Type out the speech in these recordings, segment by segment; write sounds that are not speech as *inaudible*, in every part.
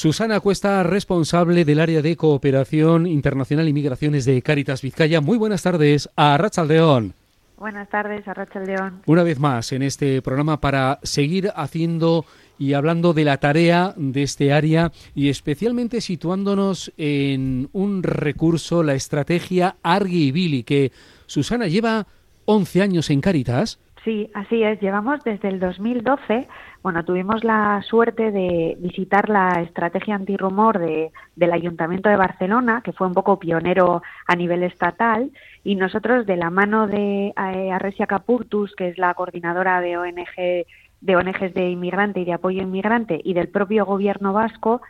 Susana Cuesta, responsable del área de cooperación internacional y migraciones de Cáritas Vizcaya. Muy buenas tardes a Rachaldeón. Buenas tardes a Rachaldeón. Una vez más en este programa para seguir haciendo y hablando de la tarea de este área y especialmente situándonos en un recurso, la estrategia Argi Billy, que Susana lleva 11 años en Cáritas. Sí, así es. Llevamos desde el 2012. Bueno, tuvimos la suerte de visitar la estrategia antirrumor de, del Ayuntamiento de Barcelona, que fue un poco pionero a nivel estatal, y nosotros, de la mano de eh, Arresia Capurtus, que es la coordinadora de ONG de ONGs de inmigrante y de apoyo inmigrante, y del propio gobierno vasco,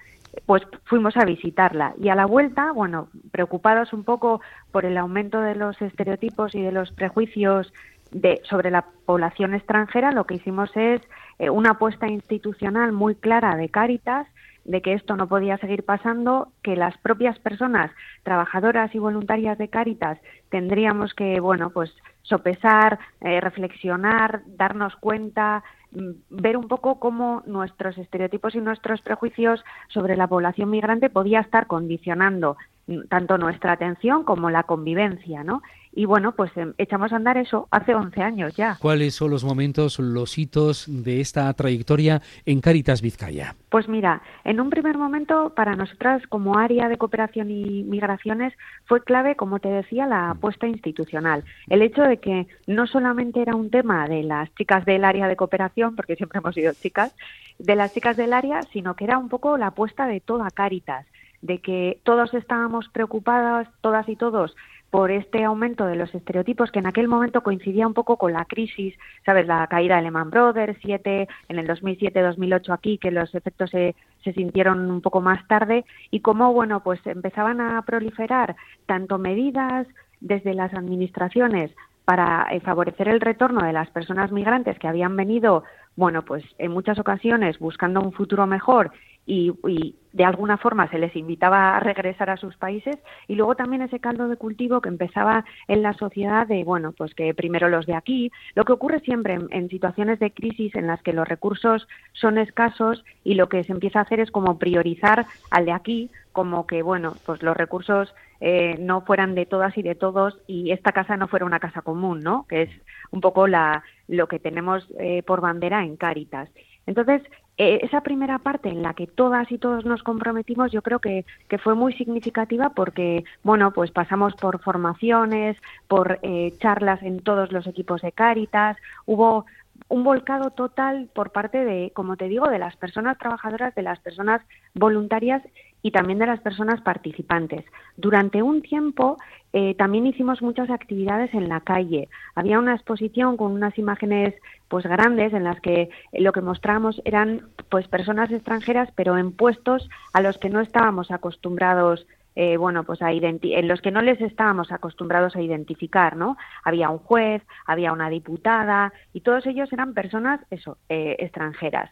pues fuimos a visitarla y a la vuelta, bueno, preocupados un poco por el aumento de los estereotipos y de los prejuicios de, sobre la población extranjera, lo que hicimos es eh, una apuesta institucional muy clara de Cáritas de que esto no podía seguir pasando, que las propias personas trabajadoras y voluntarias de Cáritas tendríamos que, bueno, pues sopesar, eh, reflexionar, darnos cuenta, mm, ver un poco cómo nuestros estereotipos y nuestros prejuicios sobre la población migrante podía estar condicionando mm, tanto nuestra atención como la convivencia, ¿no? Y bueno, pues em, echamos a andar eso hace 11 años ya. ¿Cuáles son los momentos, los hitos de esta trayectoria en Caritas Vizcaya? Pues mira, en un primer momento para nosotras como área de cooperación y migraciones fue clave, como te decía, la apuesta institucional. El hecho de que no solamente era un tema de las chicas del área de cooperación, porque siempre hemos sido chicas, de las chicas del área, sino que era un poco la apuesta de toda Caritas, de que todos estábamos preocupadas, todas y todos, por este aumento de los estereotipos que en aquel momento coincidía un poco con la crisis, ¿sabes? La caída de Lehman Brothers, siete, en el 2007-2008 aquí, que los efectos se, se sintieron un poco más tarde, y cómo, bueno, pues empezaban a proliferar tanto medidas desde las administraciones para eh, favorecer el retorno de las personas migrantes que habían venido, bueno, pues en muchas ocasiones buscando un futuro mejor y, de alguna forma se les invitaba a regresar a sus países y luego también ese caldo de cultivo que empezaba en la sociedad de, bueno, pues que primero los de aquí, lo que ocurre siempre en, situaciones de crisis en las que los recursos son escasos y lo que se empieza a hacer es como priorizar al de aquí, como que, bueno, pues los recursos eh, no fueran de todas y de todos y esta casa no fuera una casa común, ¿no? Que es un poco la, lo que tenemos eh, por bandera en Cáritas. Entonces, esa primera parte en la que todas y todos nos comprometimos, yo creo que, que fue muy significativa porque, bueno, pues pasamos por formaciones, por eh, charlas en todos los equipos de Cáritas, hubo un volcado total por parte de, como te digo, de las personas trabajadoras, de las personas voluntarias y también de las personas participantes. Durante un tiempo eh, también hicimos muchas actividades en la calle. Había una exposición con unas imágenes pues grandes en las que lo que mostramos eran pues personas extranjeras pero en puestos a los que no estábamos acostumbrados eh, bueno, pues a en los que no les estábamos acostumbrados a identificar, ¿no? Había un juez, había una diputada y todos ellos eran personas, eso, eh, extranjeras.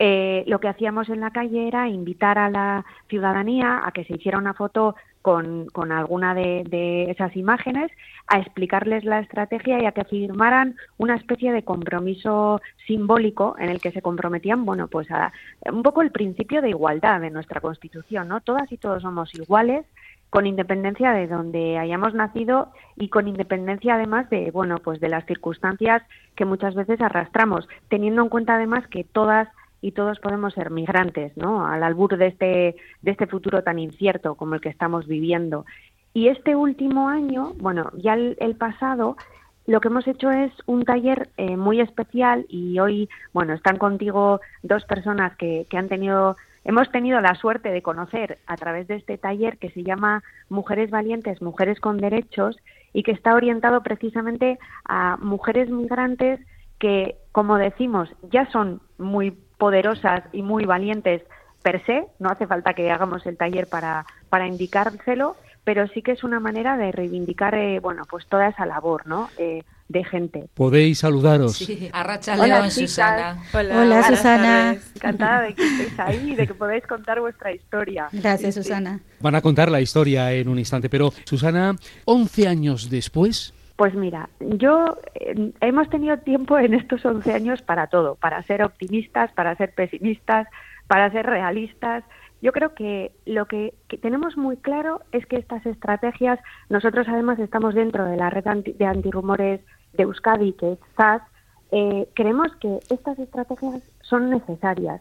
Eh, lo que hacíamos en la calle era invitar a la ciudadanía a que se hiciera una foto con, alguna de, esas imágenes, a explicarles la estrategia y a que firmaran una especie de compromiso simbólico en el que se comprometían, bueno, pues a un poco el principio de igualdad de nuestra Constitución, ¿no? Todas y todos somos iguales con independencia de donde hayamos nacido y con independencia además de bueno pues de las circunstancias que muchas veces arrastramos teniendo en cuenta además que todas y todos podemos ser migrantes, ¿no? Al albur de este, de este futuro tan incierto como el que estamos viviendo. Y este último año, bueno, ya el, pasado, lo que hemos hecho es un taller eh, muy especial y hoy, bueno, están contigo dos personas que, que han tenido, hemos tenido la suerte de conocer a través de este taller que se llama Mujeres Valientes, Mujeres con Derechos y que está orientado precisamente a mujeres migrantes que, como decimos, ya son muy poderosas y muy valientes per se, no hace falta que hagamos el taller para, para indicárselo, pero sí que es una manera de reivindicar, eh, bueno, pues toda esa labor, ¿no? Eh, de gente. Podéis saludaros. Sí, Hola, Susana. Hola, Susana. Encantada de que estéis ahí y de que podáis contar vuestra historia. Gracias, Susana. Van a contar la historia en un instante, pero Susana, 11 años después, pues mira, yo eh, hemos tenido tiempo en estos 11 años para todo, para ser optimistas, para ser pesimistas, para ser realistas, Yo creo que lo que, tenemos muy claro es que estas estrategias, nosotros además estamos dentro de la red de antirrumores de Euskadi, que es SAS, eh, creemos que estas estrategias son necesarias.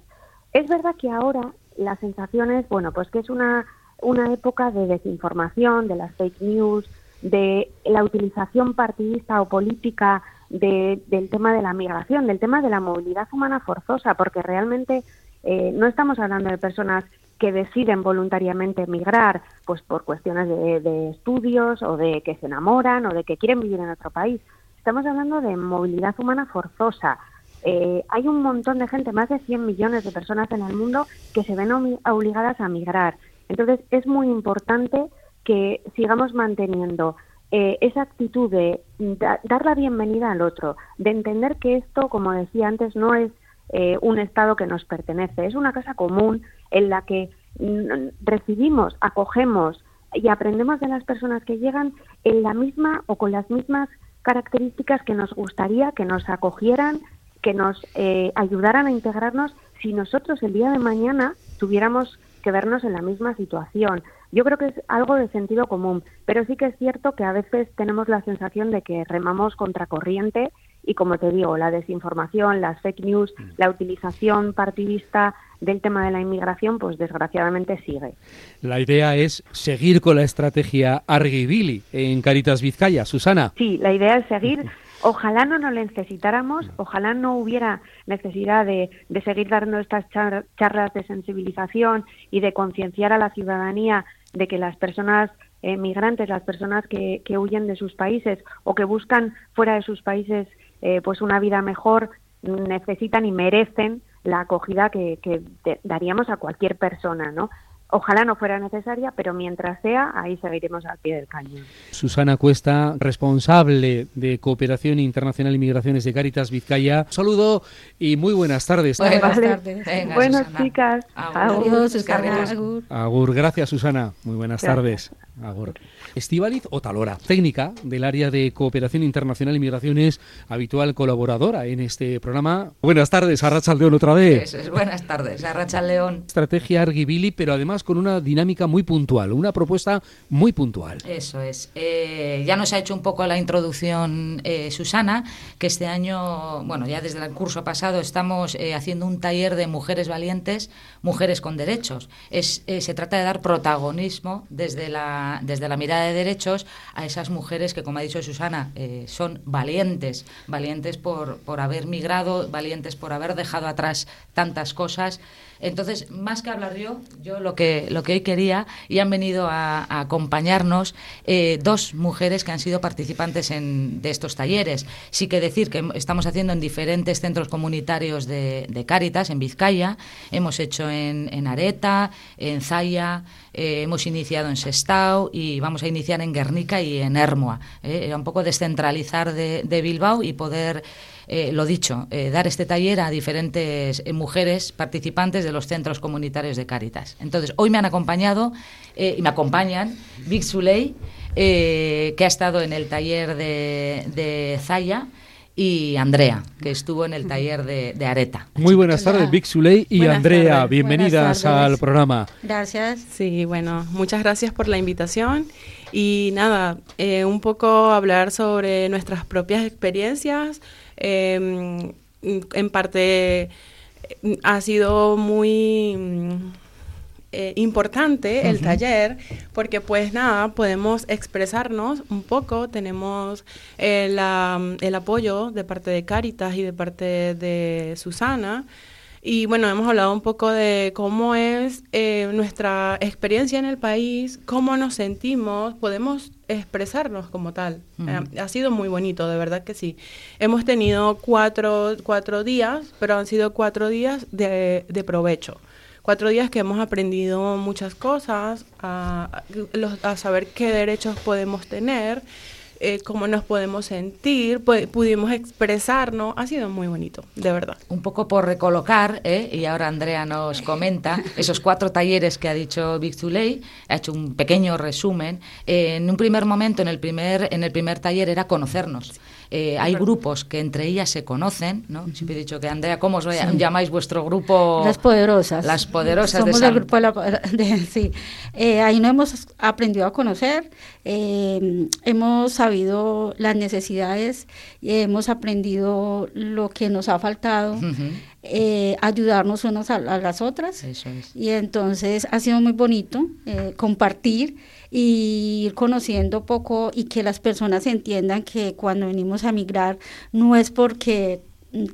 Es verdad que ahora la sensación es, bueno, pues que es una, una época de desinformación, de las fake news, de la utilización partidista o política del tema de la migración, del tema de la movilidad humana forzosa, porque realmente eh, no estamos hablando de personas que deciden voluntariamente emigrar pues por cuestiones de, estudios o de que se enamoran o de que quieren vivir en otro país. Estamos hablando de movilidad humana forzosa. Eh, hay un montón de gente, más de 100 millones de personas en el mundo que se ven obligadas a migrar. Entonces es muy importante que sigamos manteniendo eh, esa actitud de dar la bienvenida al otro, de entender que esto, como decía antes, no es eh, un Estado que nos pertenece. Es una casa común en la que mm, recibimos, acogemos y aprendemos de las personas que llegan en la misma o con las mismas características que nos gustaría que nos acogieran, que nos eh, ayudaran a integrarnos si nosotros el día de mañana tuviéramos que vernos en la misma situación. Yo creo que es algo de sentido común, pero sí que es cierto que a veces tenemos la sensación de que remamos contracorriente y como te digo, la desinformación, las fake news, mm. la utilización partidista del tema de la inmigración, pues desgraciadamente sigue. La idea es seguir con la estrategia Argibili en Caritas Vizcaya. Susana. Sí, la idea es seguir. *laughs* Ojalá no nos necesitáramos, ojalá no hubiera necesidad de, seguir dando estas charlas de sensibilización y de concienciar a la ciudadanía de que las personas eh, migrantes, las personas que, que huyen de sus países o que buscan fuera de sus países eh, pues una vida mejor necesitan y merecen la acogida que, daríamos a cualquier persona, ¿no? Ojalá no fuera necesaria, pero mientras sea, ahí seguiremos al pie del cañón. Susana Cuesta, responsable de Cooperación Internacional y Migraciones de Cáritas Vizcaya. Un saludo y muy buenas tardes. Buenas tardes. bueno, chicas. Agur. Agur. Gracias, Susana. Muy buenas tardes. Agur. Estivaliz Otalora, técnica del área de cooperación internacional y migraciones, habitual colaboradora en este programa. Buenas tardes, Arracha León otra vez. Eso es, buenas tardes, Arracha León. Estrategia Argibili, pero además con una dinámica muy puntual, una propuesta muy puntual. Eso es. Eh, ya nos ha hecho un poco la introducción eh, Susana, que este año, bueno, ya desde el curso pasado estamos eh, haciendo un taller de mujeres valientes, mujeres con derechos. Es, se trata de dar protagonismo desde la, desde la mirada de derechos a esas mujeres que, como ha dicho Susana, eh, son valientes, valientes por, por haber migrado, valientes por haber dejado atrás tantas cosas entonces, más que hablar yo, yo lo que, lo que hoy quería, y han venido a, acompañarnos eh, dos mujeres que han sido participantes en, de estos talleres. Sí que decir que estamos haciendo en diferentes centros comunitarios de, de Cáritas, en Vizcaya, hemos hecho en, Areta, en Zaya, eh, hemos iniciado en Sestao y vamos a iniciar en Guernica y en Hermoa. Eh, un poco descentralizar de, Bilbao y poder eh, lo dicho, eh, dar este taller a diferentes eh, mujeres participantes de los centros comunitarios de Cáritas. Entonces, hoy me han acompañado y me acompañan Vic Suley, que ha estado en el taller de, Zaya y Andrea, que estuvo en el taller de, Areta. Muy buenas tardes, Vic Suley y Andrea. Bienvenidas al programa. Gracias. Sí, bueno, muchas gracias por la invitación. Y nada, un poco hablar sobre nuestras propias experiencias, Em, en parte ha sido muy eh, importante el taller porque pues nada, podemos expresarnos un poco, tenemos eh, el apoyo de parte de Caritas y de parte de Susana y bueno, hemos hablado un poco de cómo es eh, nuestra experiencia en el país, cómo nos sentimos, podemos expresarnos como tal. Eh, ha sido muy bonito, de verdad que sí. Hemos tenido cuatro, cuatro días, pero han sido cuatro días de, de provecho. Cuatro días que hemos aprendido muchas cosas, a, a saber qué derechos podemos tener eh, cómo nos podemos sentir, pudimos expresarnos, ha sido muy bonito, de verdad. Un poco por recolocar, ¿eh? y ahora Andrea nos comenta, *laughs* esos cuatro talleres que ha dicho Big Zuley, ha hecho un pequeño resumen. en un primer momento, en el primer, en el primer taller era conocernos. Eh, hay grupos que entre ellas se conocen, ¿no? Siempre he dicho que, Andrea, ¿cómo os llamáis vuestro grupo? Las Poderosas. Las Poderosas Somos de el grupo de, sí. Eh, ahí no hemos aprendido a conocer, eh, hemos sabido las necesidades, y hemos aprendido lo que nos ha faltado. ayudarnos unos a, las otras. Eso es. Y entonces ha sido muy bonito compartir y ir conociendo poco y que las personas entiendan que cuando venimos a migrar no es porque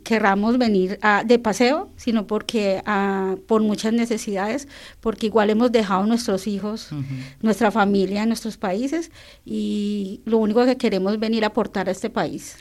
querramos venir a, de paseo, sino porque a, por muchas necesidades, porque igual hemos dejado nuestros hijos, nuestra familia en nuestros países y lo único que queremos es venir a aportar a este país.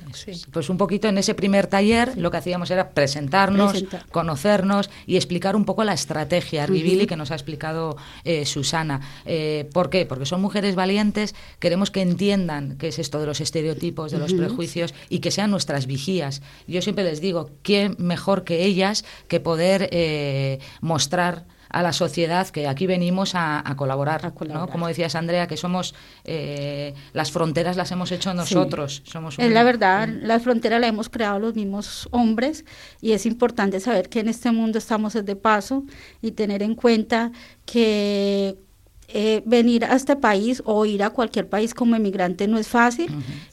Pues un poquito en ese primer taller lo que hacíamos era presentarnos, conocernos y explicar un poco la estrategia Rivili que nos ha explicado eh, Susana. Eh, ¿Por qué? Porque son mujeres valientes, queremos que entiendan qué es esto de los estereotipos, de los prejuicios y que sean nuestras vigías. Yo siempre les digo, ¿quién mejor que ellas que poder eh, mostrar a la sociedad que aquí venimos a, colaborar, ¿no? Como decías, Andrea, que somos eh, las fronteras las hemos hecho nosotros. Somos Es la verdad, las fronteras las hemos creado los mismos hombres y es importante saber que en este mundo estamos de paso y tener en cuenta que eh, venir a este país o ir a cualquier país como emigrante no es fácil,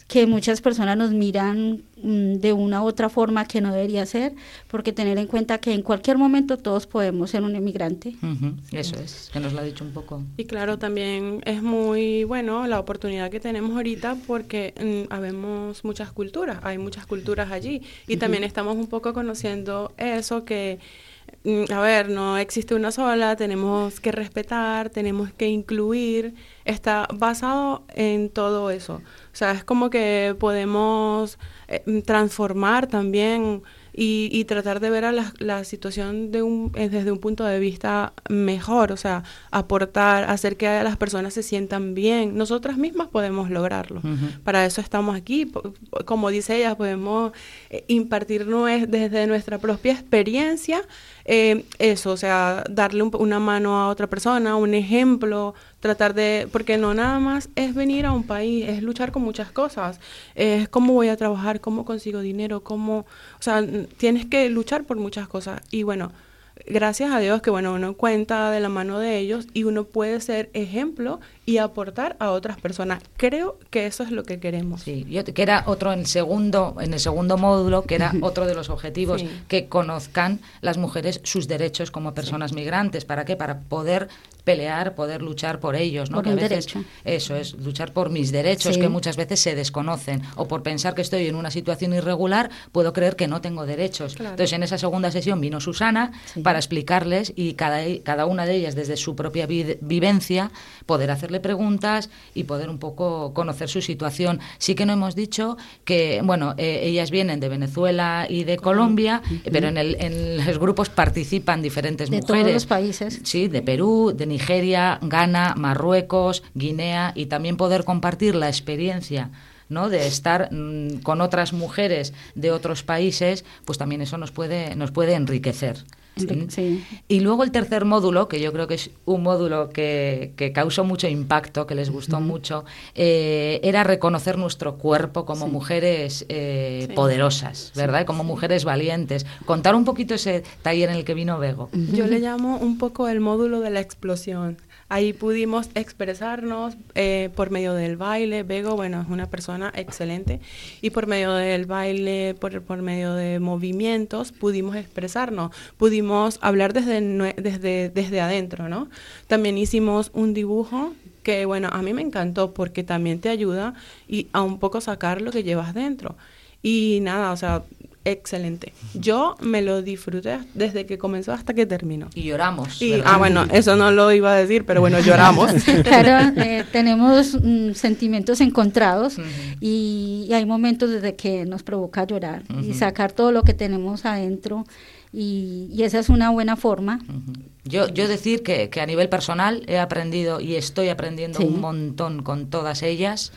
que muchas personas nos miran mm, de una u otra forma que no debería ser, porque tener en cuenta que en cualquier momento todos podemos ser un emigrante. Eso es, que nos lo ha dicho un poco. Y claro, también es muy bueno la oportunidad que tenemos ahorita porque mm, habemos muchas culturas, hay muchas culturas allí y también estamos un poco conociendo eso que a ver, no existe una sola, tenemos que respetar, tenemos que incluir, está basado en todo eso. O sea, es como que podemos eh, transformar también y, tratar de ver a la, situación de un, eh, desde un punto de vista mejor, o sea, aportar, hacer que las personas se sientan bien. Nosotras mismas podemos lograrlo. Para eso estamos aquí. Como dice ella, podemos eh, impartir desde nuestra propia experiencia eh, eso, o sea, darle una mano a otra persona, un ejemplo, tratar de, porque no nada más es venir a un país, es luchar con muchas cosas, es cómo voy a trabajar, cómo consigo dinero, cómo, o sea, tienes que luchar por muchas cosas. Y bueno, gracias a Dios que bueno, uno cuenta de la mano de ellos y uno puede ser ejemplo y aportar a otras personas. Creo que eso es lo que queremos. Sí, yo, que era otro en el segundo en el segundo módulo, que era otro de los objetivos que conozcan las mujeres sus derechos como personas migrantes, ¿para qué? Para poder pelear, poder luchar por ellos, ¿no? que a veces eso es luchar por mis derechos que muchas veces se desconocen o por pensar que estoy en una situación irregular, puedo creer que no tengo derechos. Entonces, en esa segunda sesión vino Susana para explicarles y cada, cada una de ellas desde su propia vivencia poder hacerle preguntas y poder un poco conocer su situación. Sí que no hemos dicho que, bueno, eh, ellas vienen de Venezuela y de Colombia, pero en, el, en los grupos participan diferentes mujeres. De todos los países. Sí, de Perú, de Nigeria, Ghana, Marruecos, Guinea y también poder compartir la experiencia ¿no? de estar mm, con otras mujeres de otros países, pues también eso nos puede, nos puede enriquecer. Y luego el tercer módulo, que yo creo que es un módulo que, que causó mucho impacto, que les gustó mucho, eh, era reconocer nuestro cuerpo como mujeres eh, poderosas, ¿verdad? Como mujeres valientes. Contar un poquito ese taller en el que vino Bego. Yo le llamo un poco el módulo de la explosión. Ahí pudimos expresarnos eh, por medio del baile. Bego, bueno, es una persona excelente. Y por medio del baile, por, por medio de movimientos, pudimos expresarnos. Pudimos hablar desde, desde, desde adentro, ¿no? También hicimos un dibujo que, bueno, a mí me encantó porque también te ayuda y a un poco sacar lo que llevas dentro. Y nada, o sea, excelente. Yo me lo disfruté desde que comenzó hasta que terminó. Y lloramos. ah, bueno, eso no lo iba a decir, pero bueno, lloramos. *laughs* claro, eh, tenemos mm, sentimientos encontrados y, hay momentos desde que nos provoca llorar y sacar todo lo que tenemos adentro. Y, esa es una buena forma. Yo, yo decir que, que, a nivel personal he aprendido y estoy aprendiendo un montón con todas ellas.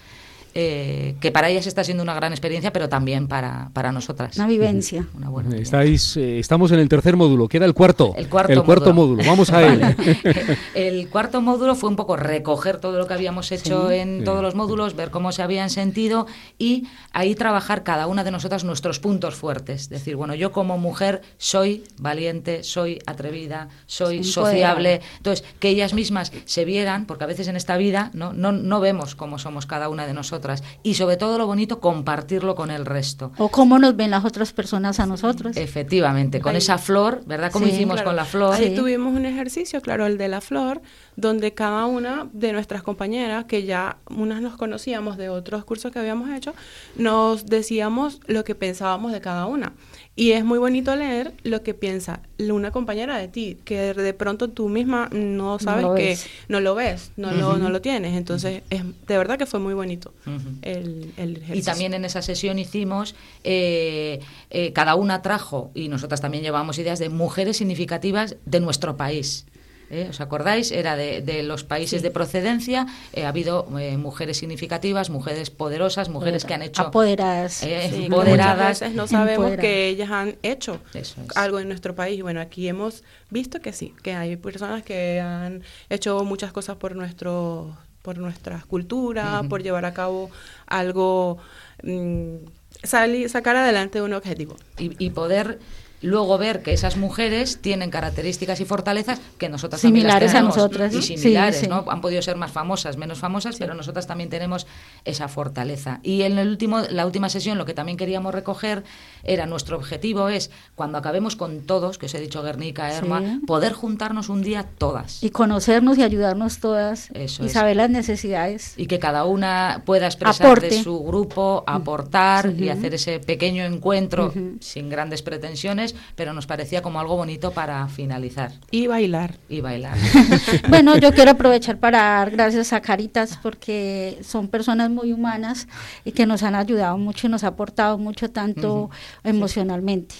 Eh, que para ellas está siendo una gran experiencia, pero también para, para nosotras. Una vivencia. Una buena Estáis, eh, estamos en el tercer módulo, queda el cuarto. El cuarto, el cuarto módulo. Vamos a *laughs* él. *laughs* el cuarto módulo fue un poco recoger todo lo que habíamos hecho Sí. en Sí. todos los módulos, ver cómo se habían sentido y ahí trabajar cada una de nosotras nuestros puntos fuertes. Decir, bueno, yo como mujer soy valiente, soy atrevida, soy Sí, sociable. Entonces, que ellas mismas se vieran, porque a veces en esta vida no, no, no vemos cómo somos cada una de nosotras. Y sobre todo lo bonito, compartirlo con el resto. O cómo nos ven las otras personas a nosotros. Efectivamente, con Ahí. esa flor, ¿verdad? Como Sí, hicimos Claro. con la flor. Ahí Sí. tuvimos un ejercicio, claro, el de la flor, donde cada una de nuestras compañeras, que ya unas nos conocíamos de otros cursos que habíamos hecho, nos decíamos lo que pensábamos de cada una. Y es muy bonito leer lo que piensa una compañera de ti, que de pronto tú misma no sabes que ves. no lo ves, no, lo, no lo tienes. Entonces, es, de verdad que fue muy bonito el, el Y ejercicio. también en esa sesión hicimos, eh, eh, cada una trajo, y nosotras también llevábamos ideas de mujeres significativas de nuestro país. ¿Eh? ¿Os acordáis? Era de, de los países de procedencia. eh, ha habido eh, mujeres significativas, mujeres poderosas, mujeres que han hecho... Apoderadas. eh, Sí, *laughs* empoderadas. muchas veces no sabemos Empoderadas. que ellas han hecho es. algo en nuestro país. Y bueno, aquí hemos visto que sí, que hay personas que han hecho muchas cosas por nuestro por nuestras culturas, Ujú. por llevar a cabo algo, mm, salir, sacar adelante un objetivo. y, y poder luego ver que esas mujeres tienen características y fortalezas que nosotras Similares a también las tenemos, nosotras. y similares, sí. ¿no? Han podido ser más famosas, menos famosas, pero nosotras también tenemos esa fortaleza. Y en el último, la última sesión lo que también queríamos recoger era nuestro objetivo es cuando acabemos con todos, que os he dicho Guernica, Erma, poder juntarnos un día todas. Y conocernos y ayudarnos todas. Eso y es. saber las necesidades. y que cada una pueda expresar Aporte. de su grupo, aportar y hacer ese pequeño encuentro sin grandes pretensiones, pero nos parecía como algo bonito para finalizar Y bailar. y bailar. *laughs* Bueno, yo *laughs* quiero aprovechar para dar gracias a Caritas porque son personas muy humanas y que nos han ayudado mucho y nos ha aportado mucho tanto emocionalmente.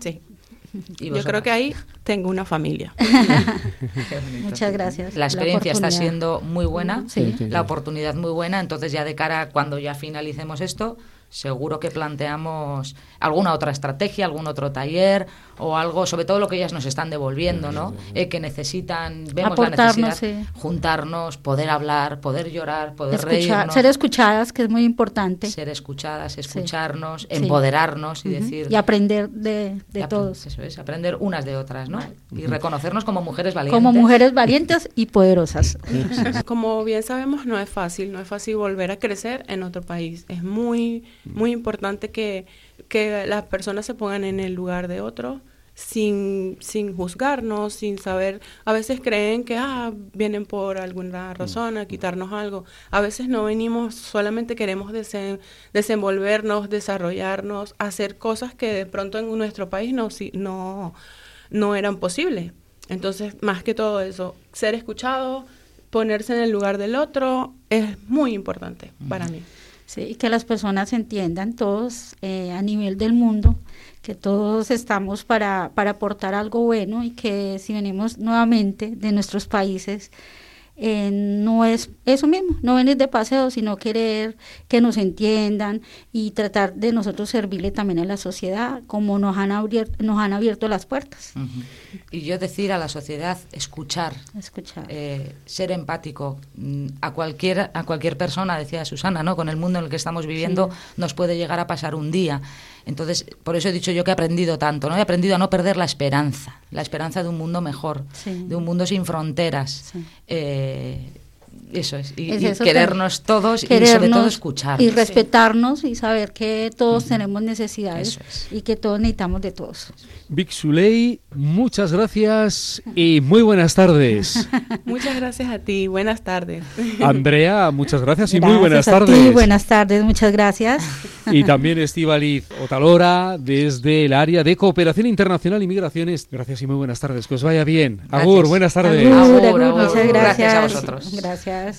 Sí. Y Yo creo que ahí tengo una familia. *laughs* Muchas gracias. La experiencia está siendo muy buena, sí. la oportunidad muy buena, entonces ya de cara a cuando ya finalicemos esto, seguro que planteamos alguna otra estrategia, algún otro taller o algo, sobre todo lo que ellas nos están devolviendo, ¿no? Eh, que necesitan, vemos la necesidad, sí. juntarnos, poder hablar, poder llorar, poder Escuchar- reírnos, ser escuchadas, que es muy importante. ser escuchadas, escucharnos, Sí. empoderarnos y decir Y aprender de, de apre- todos. Eso es, aprender unas de otras, ¿no? Y reconocernos como mujeres valientes. Como mujeres valientes y poderosas. *laughs* Como bien sabemos, no es fácil, no es fácil volver a crecer en otro país. Es muy, muy importante que, que las personas se pongan en el lugar de otro sin, sin juzgarnos, sin saber, a veces creen que ah, vienen por alguna razón a quitarnos algo. A veces no venimos, solamente queremos desen- desenvolvernos, desarrollarnos, hacer cosas que de pronto en nuestro país no, si- no, no eran posibles. Entonces, más que todo eso, ser escuchado, ponerse en el lugar del otro, es muy importante para mí. Sí, y que las personas entiendan todos eh, a nivel del mundo que todos estamos para, para aportar algo bueno y que si venimos nuevamente de nuestros países, eh, no es eso mismo, no venir de paseo, sino querer que nos entiendan y tratar de nosotros servirle también a la sociedad como nos han abierto, nos han abierto las puertas. Y yo decir a la sociedad, escuchar, Escuchar. eh, ser empático. Mm, a cualquier a cualquier persona decía Susana no con el mundo en el que estamos viviendo nos puede llegar a pasar un día entonces por eso he dicho yo que he aprendido tanto no he aprendido a no perder la esperanza la esperanza de un mundo mejor Sí. de un mundo sin fronteras Sí. Eh, eso es y, Es y eso querernos todos y sobre todo escuchar y respetarnos y saber que todos tenemos necesidades es. y que todos necesitamos de todos. Vic Suley, muchas gracias y muy buenas tardes. *laughs* Muchas gracias a ti, buenas tardes. Andrea, muchas gracias y muy buenas a ti, tardes. buenas tardes, muchas gracias. *laughs* Y también Estivaliz Otalora desde el área de Cooperación Internacional y Migraciones. Gracias y muy buenas tardes. Que os vaya bien. Gracias. Agur, buenas tardes. Agur, Agur, agur, agur. muchas Gracias a gracias. vosotros. Gracias. podcast.